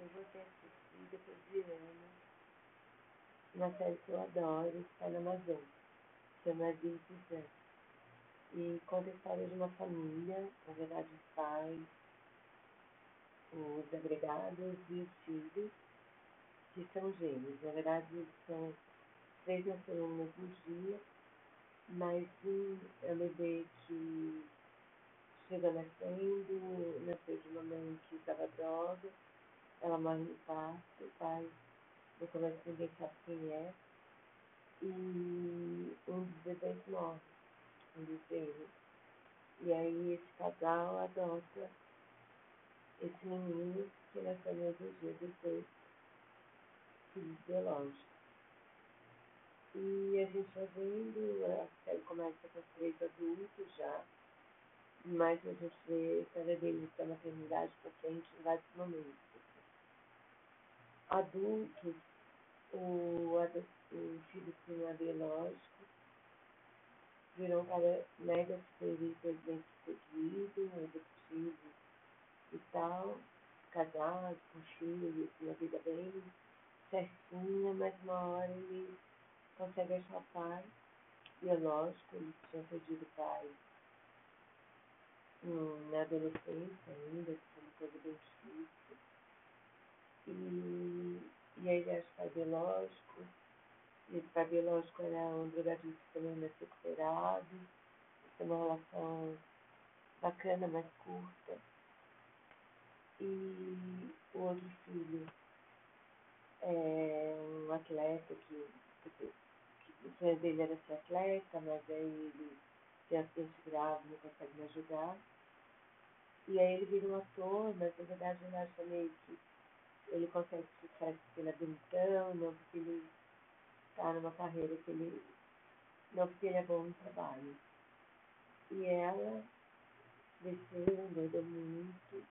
eu vou ter assistido depois de anos uma série que eu adoro, está na Amazon, chama This Is E conta a história de uma família, na verdade os pais, os agregados e os filhos, que são gêmeos. Na verdade, eles são três nasceram no mesmo dia, mas um é um bebê que chega nascendo, nasceu de uma mãe que usava droga, ela morre no parto, o pai no começo ninguém sabe quem é, e um dos bebês morre, um dos. E aí esse casal adota esse menino que nasceu mesmo dia dos dois filhos biológicos. E a gente vai vendo, a série começa com três adultos já, mas a gente vê cada deles da maternidade para frente em vários momentos. Adultos, o, o filho é biológico, virou um cara mega super bem sucedido, executivo e tal, casado, com filhos, uma vida bem certinha, mas uma hora ele consegue achar pai biológico, ele tinha perdido pai hum, na adolescência ainda, que foi uma coisa bem difícil. E, e aí ele acha o pai biológico, e pai biológico era um drogadito também mais recuperado, tem uma relação bacana, mais curta. E o outro filho é um atleta que, que o sonho dele era ser atleta, mas aí ele tem acidente grave, não consegue me ajudar. E aí ele vira um ator, mas na verdade ele acha meio que ele consegue sucesso é bonitão, não porque ele está numa carreira que ele. não porque ele é bom no trabalho. E ela cresceu, endoidou muito,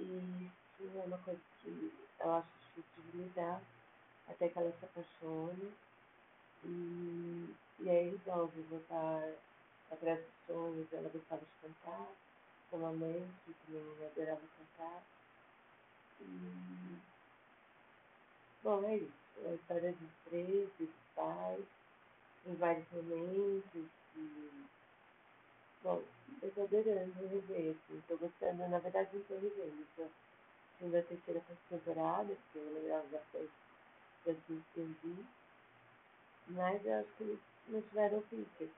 e isso é uma coisa que eu acho difícil de lidar, até que ela se apaixona e, e aí resolve voltar atrás dos sonhos. Ela gostava de cantar, com a mãe, que também adorava cantar. Bom, é isso. É a história dos três, dos pais, em vários momentos. E, bom, eu estou adorando rever, assim, estou gostando. Na verdade, não estou revendo, estou assistindo a terceira temporada, porque eu lembrava bastante das duas que eu vi. Mas eu acho que não tiveram críticas.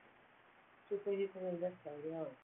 Super série, ó.